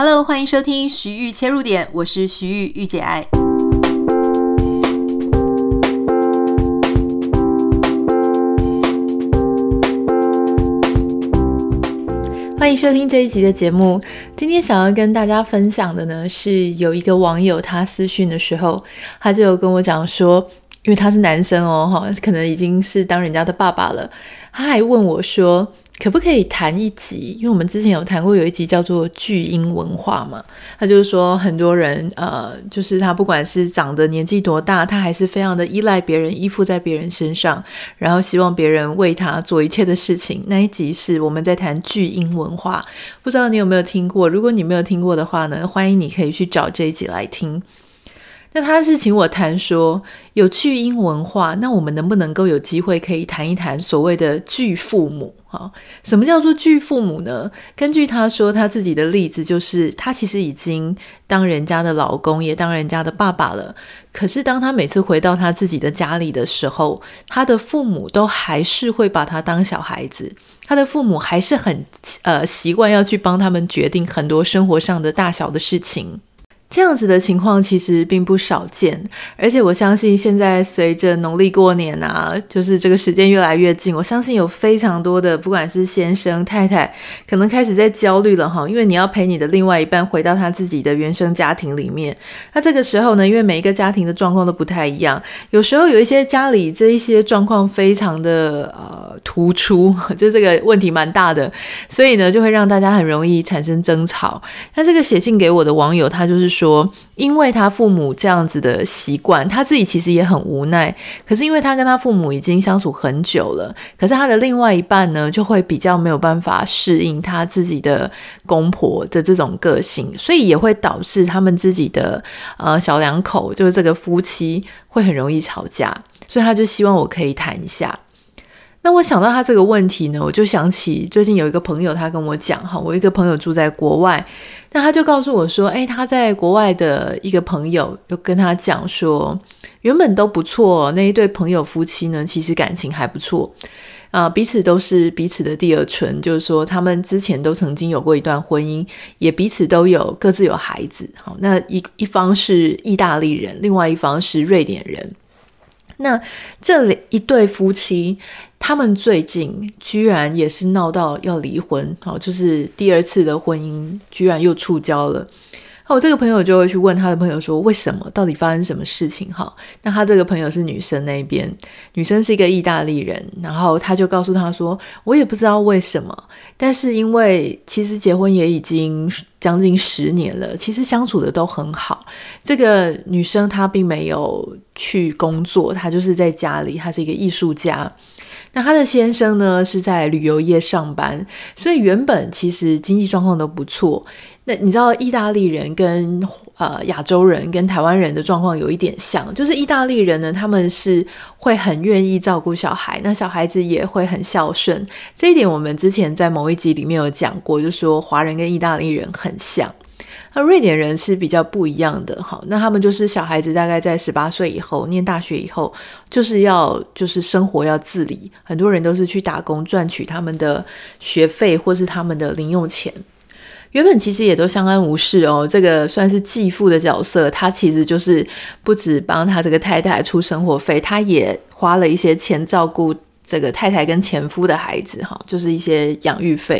Hello，欢迎收听徐玉切入点，我是徐玉御姐爱。欢迎收听这一集的节目。今天想要跟大家分享的呢，是有一个网友他私讯的时候，他就跟我讲说，因为他是男生哦，哈，可能已经是当人家的爸爸了，他还问我说。可不可以谈一集？因为我们之前有谈过，有一集叫做“巨婴文化”嘛，他就是说很多人，呃，就是他不管是长得年纪多大，他还是非常的依赖别人，依附在别人身上，然后希望别人为他做一切的事情。那一集是我们在谈巨婴文化，不知道你有没有听过？如果你没有听过的话呢，欢迎你可以去找这一集来听。那他是请我谈说有巨婴文化，那我们能不能够有机会可以谈一谈所谓的巨父母？哈，什么叫做巨父母呢？根据他说他自己的例子，就是他其实已经当人家的老公，也当人家的爸爸了。可是当他每次回到他自己的家里的时候，他的父母都还是会把他当小孩子，他的父母还是很呃习惯要去帮他们决定很多生活上的大小的事情。这样子的情况其实并不少见，而且我相信现在随着农历过年啊，就是这个时间越来越近，我相信有非常多的不管是先生太太，可能开始在焦虑了哈，因为你要陪你的另外一半回到他自己的原生家庭里面。那这个时候呢，因为每一个家庭的状况都不太一样，有时候有一些家里这一些状况非常的呃突出，就这个问题蛮大的，所以呢就会让大家很容易产生争吵。那这个写信给我的网友，他就是说。因为他父母这样子的习惯，他自己其实也很无奈。可是因为他跟他父母已经相处很久了，可是他的另外一半呢，就会比较没有办法适应他自己的公婆的这种个性，所以也会导致他们自己的呃小两口，就是这个夫妻会很容易吵架。所以他就希望我可以谈一下。那我想到他这个问题呢，我就想起最近有一个朋友，他跟我讲哈，我一个朋友住在国外，那他就告诉我说，诶，他在国外的一个朋友就跟他讲说，原本都不错，那一对朋友夫妻呢，其实感情还不错，啊、彼此都是彼此的第二春，就是说他们之前都曾经有过一段婚姻，也彼此都有各自有孩子，好，那一一方是意大利人，另外一方是瑞典人。那这里一对夫妻，他们最近居然也是闹到要离婚，好，就是第二次的婚姻居然又触礁了。那我这个朋友就会去问他的朋友说：“为什么？到底发生什么事情？”哈，那他这个朋友是女生那边，女生是一个意大利人，然后他就告诉他说：“我也不知道为什么，但是因为其实结婚也已经将近十年了，其实相处的都很好。这个女生她并没有去工作，她就是在家里，她是一个艺术家。那她的先生呢是在旅游业上班，所以原本其实经济状况都不错。”那你知道意大利人跟呃亚洲人跟台湾人的状况有一点像，就是意大利人呢，他们是会很愿意照顾小孩，那小孩子也会很孝顺。这一点我们之前在某一集里面有讲过，就说华人跟意大利人很像。那瑞典人是比较不一样的，哈，那他们就是小孩子大概在十八岁以后念大学以后，就是要就是生活要自理，很多人都是去打工赚取他们的学费或是他们的零用钱。原本其实也都相安无事哦，这个算是继父的角色，他其实就是不止帮他这个太太出生活费，他也花了一些钱照顾这个太太跟前夫的孩子，哈，就是一些养育费。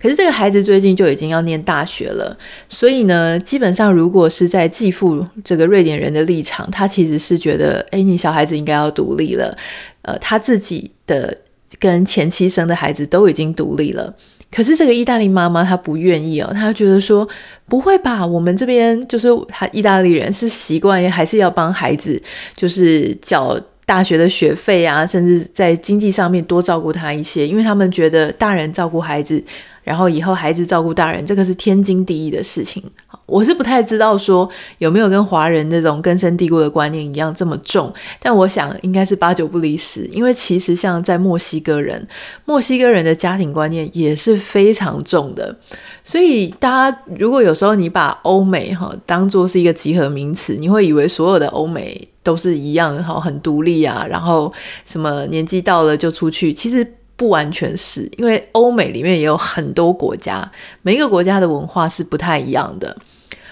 可是这个孩子最近就已经要念大学了，所以呢，基本上如果是在继父这个瑞典人的立场，他其实是觉得，诶，你小孩子应该要独立了，呃，他自己的跟前妻生的孩子都已经独立了。可是这个意大利妈妈她不愿意哦，她觉得说不会吧，我们这边就是他意大利人是习惯还是要帮孩子就是缴大学的学费啊，甚至在经济上面多照顾他一些，因为他们觉得大人照顾孩子。然后以后孩子照顾大人，这个是天经地义的事情。我是不太知道说有没有跟华人那种根深蒂固的观念一样这么重，但我想应该是八九不离十。因为其实像在墨西哥人，墨西哥人的家庭观念也是非常重的。所以大家如果有时候你把欧美哈当做是一个集合名词，你会以为所有的欧美都是一样哈，很独立啊，然后什么年纪到了就出去，其实。不完全是，因为欧美里面也有很多国家，每一个国家的文化是不太一样的。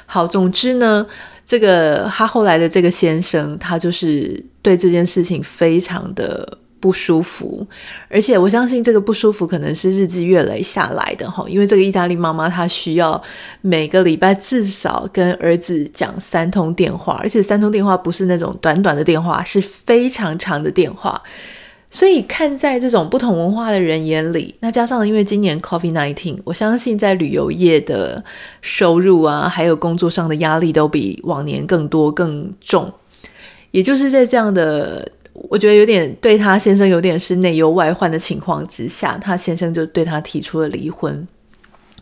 好，总之呢，这个他后来的这个先生，他就是对这件事情非常的。不舒服，而且我相信这个不舒服可能是日积月累下来的哈，因为这个意大利妈妈她需要每个礼拜至少跟儿子讲三通电话，而且三通电话不是那种短短的电话，是非常长的电话。所以看在这种不同文化的人眼里，那加上因为今年 COVID-19，我相信在旅游业的收入啊，还有工作上的压力都比往年更多更重，也就是在这样的。我觉得有点对他先生有点是内忧外患的情况之下，他先生就对他提出了离婚。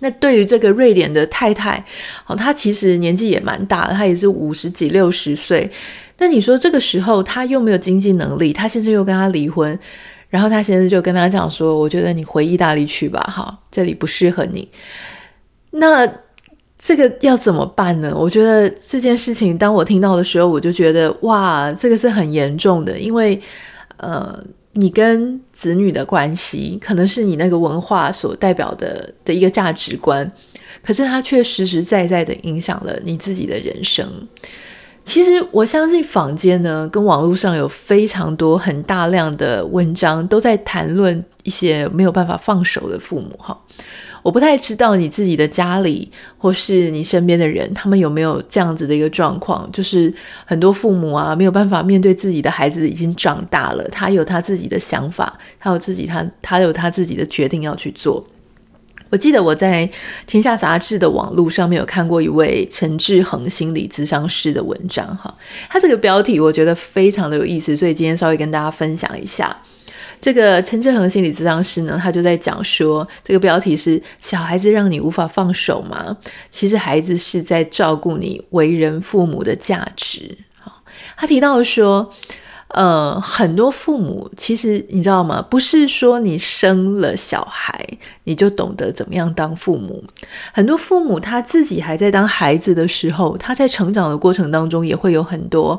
那对于这个瑞典的太太，哦，她其实年纪也蛮大的，她也是五十几六十岁。那你说这个时候他又没有经济能力，他先生又跟他离婚，然后他先生就跟他讲说：“我觉得你回意大利去吧，哈，这里不适合你。”那。这个要怎么办呢？我觉得这件事情，当我听到的时候，我就觉得哇，这个是很严重的，因为呃，你跟子女的关系，可能是你那个文化所代表的的一个价值观，可是它却实实在在的影响了你自己的人生。其实我相信坊间呢，跟网络上有非常多很大量的文章，都在谈论一些没有办法放手的父母，哈。我不太知道你自己的家里或是你身边的人，他们有没有这样子的一个状况，就是很多父母啊没有办法面对自己的孩子已经长大了，他有他自己的想法，他有自己他他有他自己的决定要去做。我记得我在《天下杂志》的网络上面有看过一位陈志恒心理咨商师的文章，哈，他这个标题我觉得非常的有意思，所以今天稍微跟大家分享一下。这个陈志恒心理咨商师呢，他就在讲说，这个标题是“小孩子让你无法放手吗？其实孩子是在照顾你为人父母的价值。”好，他提到说，呃，很多父母其实你知道吗？不是说你生了小孩你就懂得怎么样当父母。很多父母他自己还在当孩子的时候，他在成长的过程当中也会有很多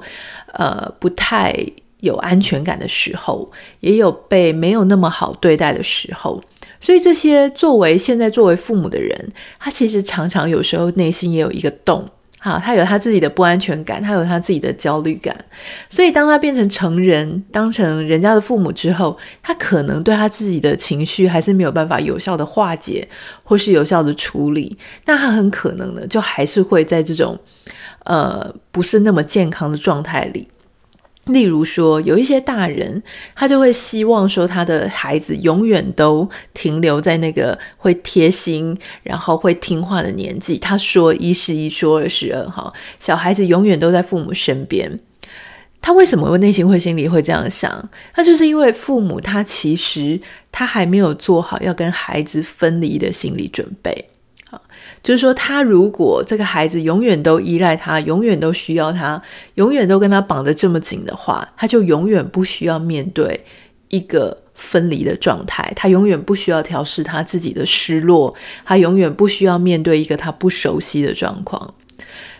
呃不太。有安全感的时候，也有被没有那么好对待的时候，所以这些作为现在作为父母的人，他其实常常有时候内心也有一个洞，好，他有他自己的不安全感，他有他自己的焦虑感，所以当他变成成人，当成人家的父母之后，他可能对他自己的情绪还是没有办法有效的化解，或是有效的处理，那他很可能呢，就还是会在这种呃不是那么健康的状态里。例如说，有一些大人，他就会希望说，他的孩子永远都停留在那个会贴心，然后会听话的年纪。他说一是一，说二是二，哈，小孩子永远都在父母身边。他为什么会内心会心里会这样想？那就是因为父母他其实他还没有做好要跟孩子分离的心理准备。就是说，他如果这个孩子永远都依赖他，永远都需要他，永远都跟他绑得这么紧的话，他就永远不需要面对一个分离的状态，他永远不需要调试他自己的失落，他永远不需要面对一个他不熟悉的状况。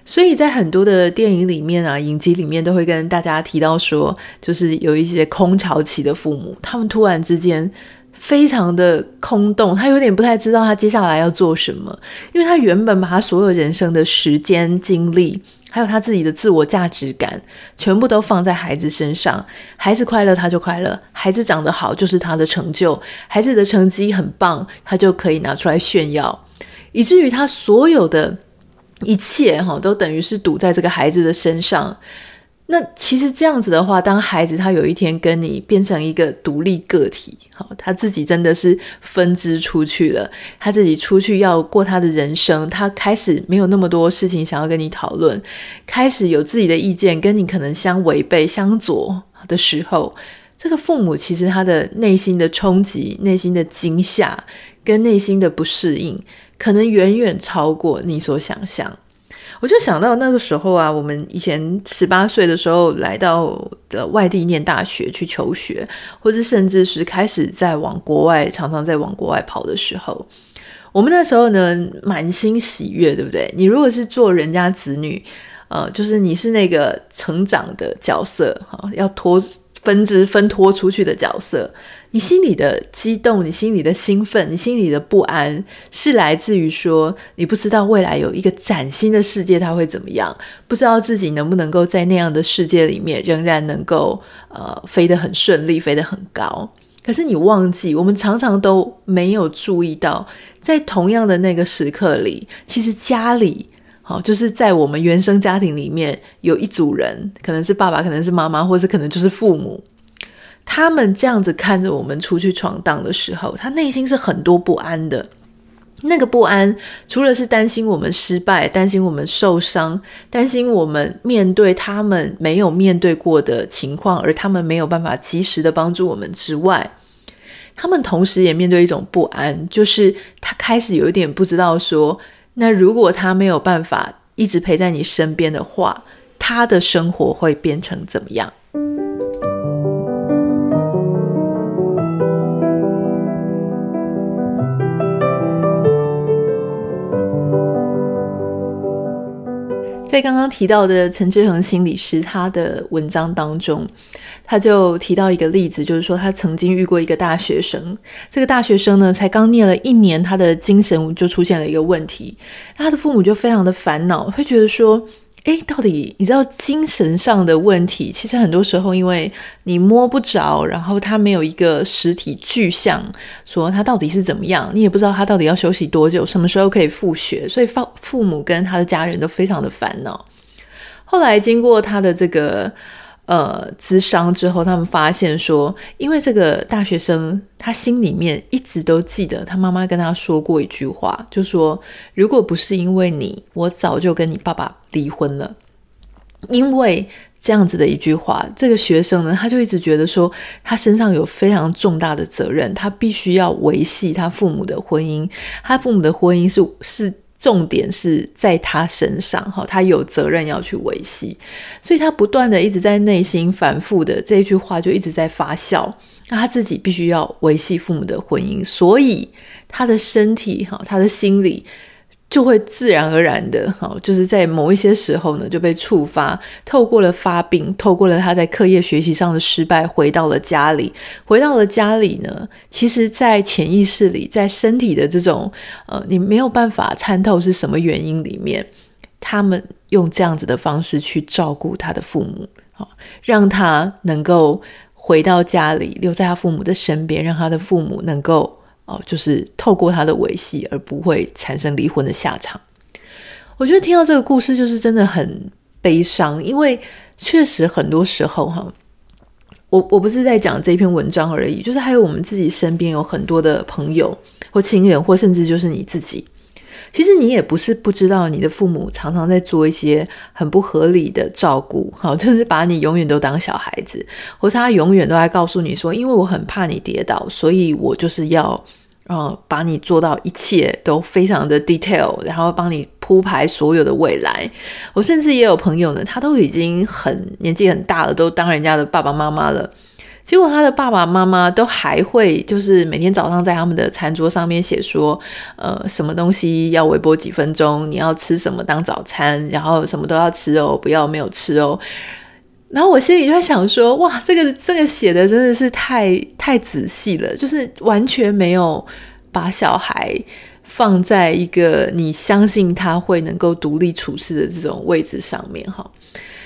所以在很多的电影里面啊，影集里面都会跟大家提到说，就是有一些空巢期的父母，他们突然之间。非常的空洞，他有点不太知道他接下来要做什么，因为他原本把他所有人生的时间、精力，还有他自己的自我价值感，全部都放在孩子身上。孩子快乐，他就快乐；孩子长得好，就是他的成就；孩子的成绩很棒，他就可以拿出来炫耀，以至于他所有的一切，哈，都等于是赌在这个孩子的身上。那其实这样子的话，当孩子他有一天跟你变成一个独立个体，好，他自己真的是分支出去了，他自己出去要过他的人生，他开始没有那么多事情想要跟你讨论，开始有自己的意见，跟你可能相违背、相左的时候，这个父母其实他的内心的冲击、内心的惊吓跟内心的不适应，可能远远超过你所想象。我就想到那个时候啊，我们以前十八岁的时候来到的外地念大学去求学，或者甚至是开始在往国外，常常在往国外跑的时候，我们那时候呢满心喜悦，对不对？你如果是做人家子女，呃，就是你是那个成长的角色，哈，要托分支分托出去的角色，你心里的激动，你心里的兴奋，你心里的不安，是来自于说你不知道未来有一个崭新的世界它会怎么样，不知道自己能不能够在那样的世界里面仍然能够呃飞得很顺利，飞得很高。可是你忘记，我们常常都没有注意到，在同样的那个时刻里，其实家里好，就是在我们原生家庭里面有一组人，可能是爸爸，可能是妈妈，或者可能就是父母。他们这样子看着我们出去闯荡的时候，他内心是很多不安的。那个不安，除了是担心我们失败，担心我们受伤，担心我们面对他们没有面对过的情况，而他们没有办法及时的帮助我们之外，他们同时也面对一种不安，就是他开始有一点不知道说，那如果他没有办法一直陪在你身边的话，他的生活会变成怎么样？在刚刚提到的陈志恒心理师他的文章当中，他就提到一个例子，就是说他曾经遇过一个大学生，这个大学生呢才刚念了一年，他的精神就出现了一个问题，他的父母就非常的烦恼，会觉得说。诶，到底你知道精神上的问题，其实很多时候因为你摸不着，然后他没有一个实体具象，说他到底是怎么样，你也不知道他到底要休息多久，什么时候可以复学，所以父父母跟他的家人都非常的烦恼。后来经过他的这个。呃，咨商之后，他们发现说，因为这个大学生他心里面一直都记得他妈妈跟他说过一句话，就说：“如果不是因为你，我早就跟你爸爸离婚了。”因为这样子的一句话，这个学生呢，他就一直觉得说，他身上有非常重大的责任，他必须要维系他父母的婚姻，他父母的婚姻是是。重点是在他身上，哈，他有责任要去维系，所以他不断的一直在内心反复的这一句话就一直在发酵，那他自己必须要维系父母的婚姻，所以他的身体，哈，他的心理。就会自然而然的，哈，就是在某一些时候呢，就被触发，透过了发病，透过了他在课业学习上的失败，回到了家里，回到了家里呢，其实，在潜意识里，在身体的这种，呃，你没有办法参透是什么原因里面，他们用这样子的方式去照顾他的父母，好，让他能够回到家里，留在他父母的身边，让他的父母能够。哦，就是透过他的维系，而不会产生离婚的下场。我觉得听到这个故事，就是真的很悲伤，因为确实很多时候哈，我我不是在讲这篇文章而已，就是还有我们自己身边有很多的朋友或亲人，或甚至就是你自己。其实你也不是不知道，你的父母常常在做一些很不合理的照顾，好，就是把你永远都当小孩子，或是他永远都在告诉你说，因为我很怕你跌倒，所以我就是要，呃，把你做到一切都非常的 detail，然后帮你铺排所有的未来。我甚至也有朋友呢，他都已经很年纪很大了，都当人家的爸爸妈妈了。结果他的爸爸妈妈都还会，就是每天早上在他们的餐桌上面写说，呃，什么东西要微波几分钟，你要吃什么当早餐，然后什么都要吃哦，不要没有吃哦。然后我心里就在想说，哇，这个这个写的真的是太太仔细了，就是完全没有把小孩放在一个你相信他会能够独立处事的这种位置上面哈。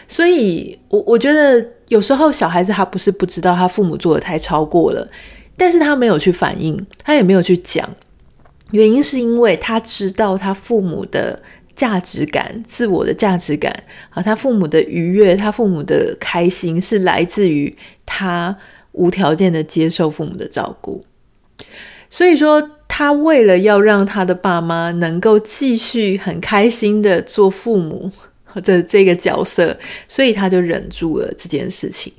所以，我我觉得。有时候小孩子他不是不知道他父母做的太超过了，但是他没有去反应，他也没有去讲，原因是因为他知道他父母的价值感、自我的价值感啊，他父母的愉悦、他父母的开心是来自于他无条件的接受父母的照顾，所以说他为了要让他的爸妈能够继续很开心的做父母。这这个角色，所以他就忍住了这件事情。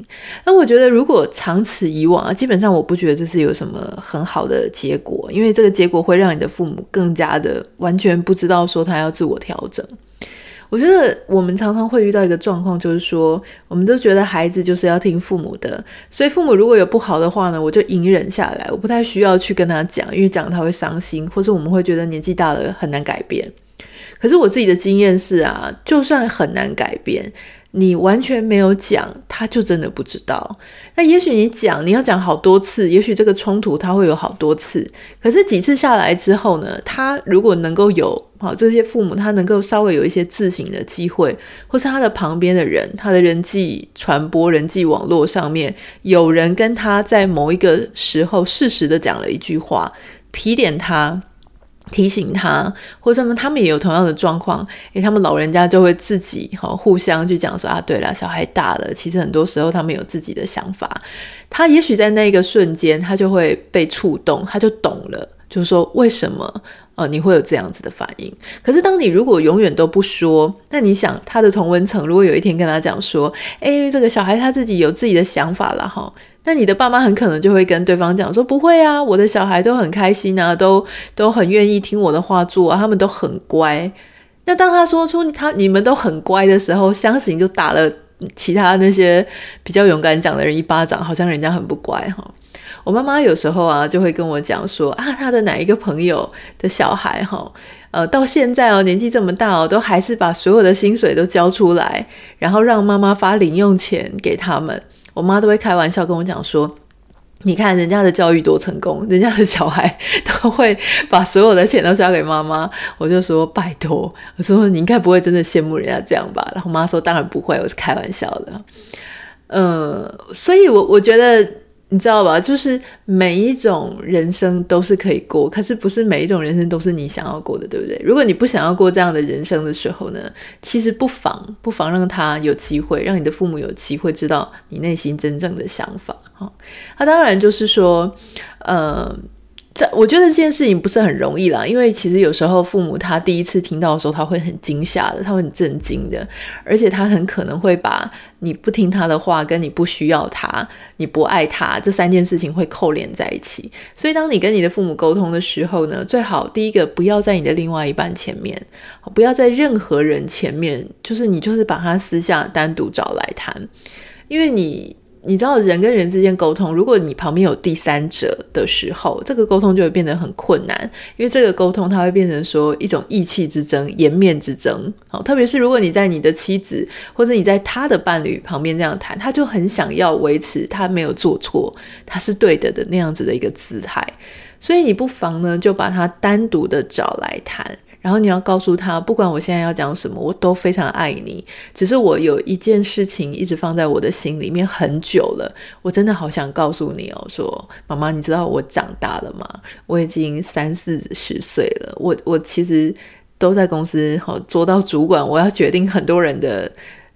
那我觉得，如果长此以往啊，基本上我不觉得这是有什么很好的结果，因为这个结果会让你的父母更加的完全不知道说他要自我调整。我觉得我们常常会遇到一个状况，就是说，我们都觉得孩子就是要听父母的，所以父母如果有不好的话呢，我就隐忍下来，我不太需要去跟他讲，因为讲他会伤心，或者我们会觉得年纪大了很难改变。可是我自己的经验是啊，就算很难改变，你完全没有讲，他就真的不知道。那也许你讲，你要讲好多次，也许这个冲突他会有好多次。可是几次下来之后呢，他如果能够有好这些父母，他能够稍微有一些自省的机会，或是他的旁边的人，他的人际传播、人际网络上面有人跟他在某一个时候适时的讲了一句话，提点他。提醒他，或者他们他们也有同样的状况，诶，他们老人家就会自己哈互相去讲说啊，对了，小孩大了，其实很多时候他们有自己的想法，他也许在那个瞬间他就会被触动，他就懂了，就是说为什么呃你会有这样子的反应。可是当你如果永远都不说，那你想他的同温层如果有一天跟他讲说，诶，这个小孩他自己有自己的想法了哈。那你的爸妈很可能就会跟对方讲说：“不会啊，我的小孩都很开心啊，都都很愿意听我的话做啊，他们都很乖。”那当他说出他你们都很乖的时候，相信就打了其他那些比较勇敢讲的人一巴掌，好像人家很不乖哈。我妈妈有时候啊就会跟我讲说啊，他的哪一个朋友的小孩哈，呃，到现在哦年纪这么大哦，都还是把所有的薪水都交出来，然后让妈妈发零用钱给他们。我妈都会开玩笑跟我讲说：“你看人家的教育多成功，人家的小孩 都会把所有的钱都交给妈妈。”我就说：“拜托，我说你应该不会真的羡慕人家这样吧？”然后妈说：“当然不会，我是开玩笑的。”嗯，所以我我觉得。你知道吧？就是每一种人生都是可以过，可是不是每一种人生都是你想要过的，对不对？如果你不想要过这样的人生的时候呢，其实不妨不妨让他有机会，让你的父母有机会知道你内心真正的想法。哈，那当然就是说，呃。我觉得这件事情不是很容易啦，因为其实有时候父母他第一次听到的时候，他会很惊吓的，他会很震惊的，而且他很可能会把你不听他的话，跟你不需要他，你不爱他这三件事情会扣连在一起。所以当你跟你的父母沟通的时候呢，最好第一个不要在你的另外一半前面，不要在任何人前面，就是你就是把他私下单独找来谈，因为你。你知道人跟人之间沟通，如果你旁边有第三者的时候，这个沟通就会变得很困难，因为这个沟通它会变成说一种意气之争、颜面之争。好，特别是如果你在你的妻子或者你在他的伴侣旁边这样谈，他就很想要维持他没有做错，他是对的的那样子的一个姿态，所以你不妨呢就把他单独的找来谈。然后你要告诉他，不管我现在要讲什么，我都非常爱你。只是我有一件事情一直放在我的心里面很久了，我真的好想告诉你哦，说妈妈，你知道我长大了吗？我已经三四十岁了，我我其实都在公司好做到主管，我要决定很多人的，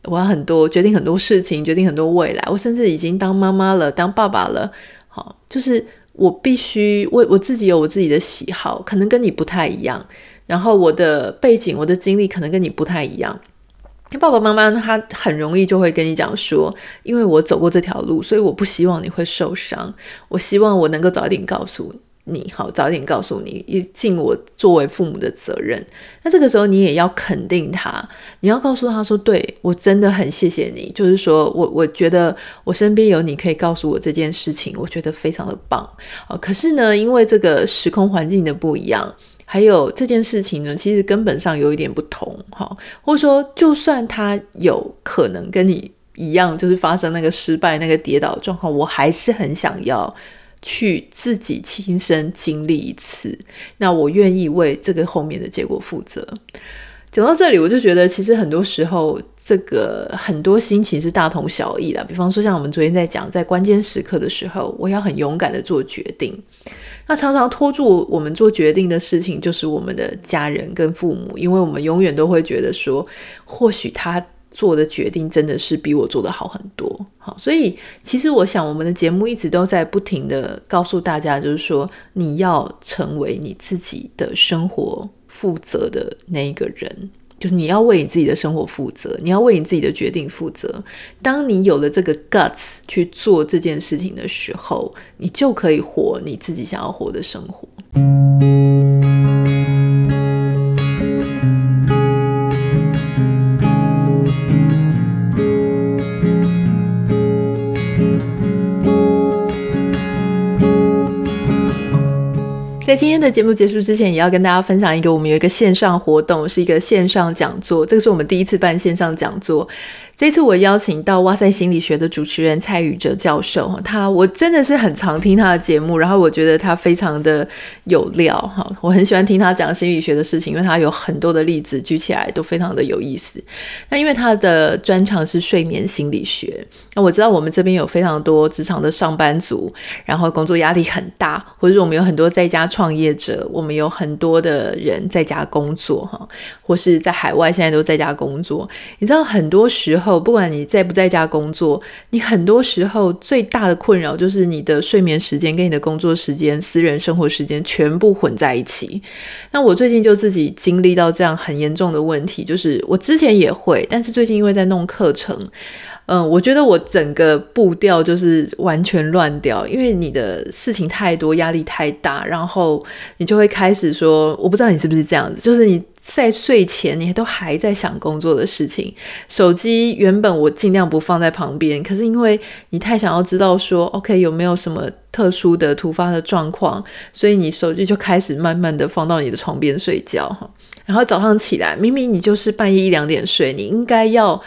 我要很多决定很多事情，决定很多未来。我甚至已经当妈妈了，当爸爸了，好，就是我必须我我自己有我自己的喜好，可能跟你不太一样。然后我的背景、我的经历可能跟你不太一样。爸爸妈妈他很容易就会跟你讲说，因为我走过这条路，所以我不希望你会受伤。我希望我能够早点告诉你，好，早点告诉你，尽我作为父母的责任。那这个时候你也要肯定他，你要告诉他说，对，我真的很谢谢你，就是说我我觉得我身边有你可以告诉我这件事情，我觉得非常的棒。哦，可是呢，因为这个时空环境的不一样。还有这件事情呢，其实根本上有一点不同，哈，或者说，就算他有可能跟你一样，就是发生那个失败、那个跌倒状况，我还是很想要去自己亲身经历一次。那我愿意为这个后面的结果负责。讲到这里，我就觉得其实很多时候，这个很多心情是大同小异的。比方说，像我们昨天在讲，在关键时刻的时候，我要很勇敢的做决定。那常常拖住我们做决定的事情，就是我们的家人跟父母，因为我们永远都会觉得说，或许他做的决定真的是比我做的好很多。好，所以其实我想，我们的节目一直都在不停的告诉大家，就是说，你要成为你自己的生活负责的那一个人。就是你要为你自己的生活负责，你要为你自己的决定负责。当你有了这个 guts 去做这件事情的时候，你就可以活你自己想要活的生活。在今天的节目结束之前，也要跟大家分享一个，我们有一个线上活动，是一个线上讲座。这个是我们第一次办线上讲座。这次我邀请到哇塞心理学的主持人蔡宇哲教授，他我真的是很常听他的节目，然后我觉得他非常的有料哈，我很喜欢听他讲心理学的事情，因为他有很多的例子举起来都非常的有意思。那因为他的专长是睡眠心理学，那我知道我们这边有非常多职场的上班族，然后工作压力很大，或者我们有很多在家创业者，我们有很多的人在家工作哈，或是在海外现在都在家工作，你知道很多时候。不管你在不在家工作，你很多时候最大的困扰就是你的睡眠时间跟你的工作时间、私人生活时间全部混在一起。那我最近就自己经历到这样很严重的问题，就是我之前也会，但是最近因为在弄课程，嗯，我觉得我整个步调就是完全乱掉，因为你的事情太多，压力太大，然后你就会开始说，我不知道你是不是这样子，就是你。在睡前，你都还在想工作的事情。手机原本我尽量不放在旁边，可是因为你太想要知道说，OK 有没有什么特殊的突发的状况，所以你手机就开始慢慢的放到你的床边睡觉哈。然后早上起来，明明你就是半夜一两点睡，你应该要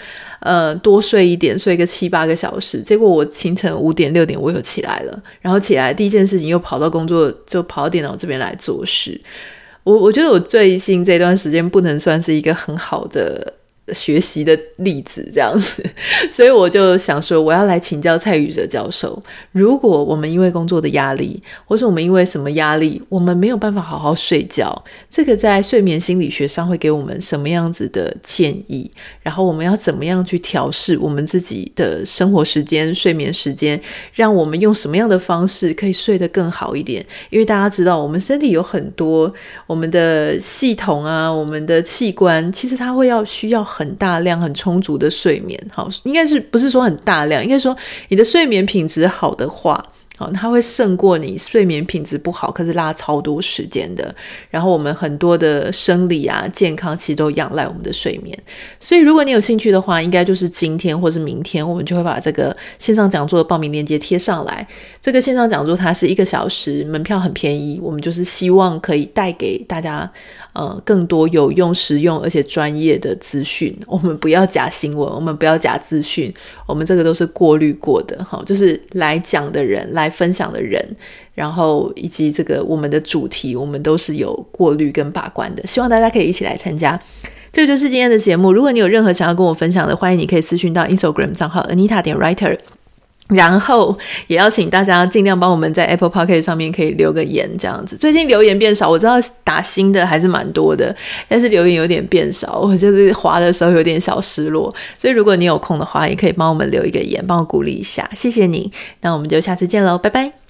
呃多睡一点，睡个七八个小时。结果我清晨五点六点我又起来了，然后起来第一件事情又跑到工作，就跑到电脑这边来做事。我我觉得我最近这段时间不能算是一个很好的。学习的例子这样子，所以我就想说，我要来请教蔡宇哲教授。如果我们因为工作的压力，或是我们因为什么压力，我们没有办法好好睡觉，这个在睡眠心理学上会给我们什么样子的建议？然后我们要怎么样去调试我们自己的生活时间、睡眠时间，让我们用什么样的方式可以睡得更好一点？因为大家知道，我们身体有很多我们的系统啊，我们的器官，其实它会要需要。很大量、很充足的睡眠，好，应该是不是说很大量？应该说你的睡眠品质好的话。好，它会胜过你睡眠品质不好，可是拉超多时间的。然后我们很多的生理啊、健康，其实都仰赖我们的睡眠。所以如果你有兴趣的话，应该就是今天或是明天，我们就会把这个线上讲座的报名链接贴上来。这个线上讲座它是一个小时，门票很便宜。我们就是希望可以带给大家呃更多有用、实用而且专业的资讯。我们不要假新闻，我们不要假资讯，我们这个都是过滤过的。好，就是来讲的人来。分享的人，然后以及这个我们的主题，我们都是有过滤跟把关的。希望大家可以一起来参加。这就是今天的节目。如果你有任何想要跟我分享的，欢迎你可以私讯到 Instagram 账号 Anita 点 Writer。然后也要请大家尽量帮我们在 Apple p o c k e t 上面可以留个言，这样子。最近留言变少，我知道打新的还是蛮多的，但是留言有点变少，我就是滑的时候有点小失落。所以如果你有空的话，也可以帮我们留一个言，帮我鼓励一下，谢谢你。那我们就下次见喽，拜拜。